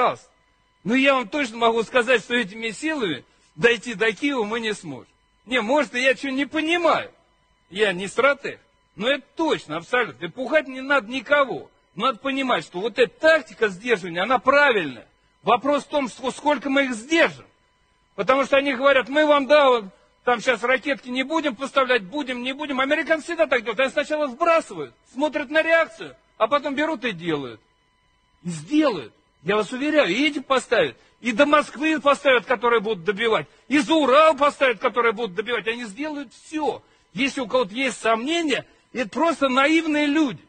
пожалуйста. Но я вам точно могу сказать, что этими силами дойти до Киева мы не сможем. Не, может, я что не понимаю. Я не стратег. Но это точно, абсолютно. И пугать не надо никого. Надо понимать, что вот эта тактика сдерживания, она правильная. Вопрос в том, сколько мы их сдержим. Потому что они говорят, мы вам, да, вот, там сейчас ракетки не будем поставлять, будем, не будем. Американцы всегда так делают. Они сначала сбрасывают, смотрят на реакцию, а потом берут и делают. Сделают. Я вас уверяю, и эти поставят, и до Москвы поставят, которые будут добивать, и за Урал поставят, которые будут добивать. Они сделают все. Если у кого-то есть сомнения, это просто наивные люди.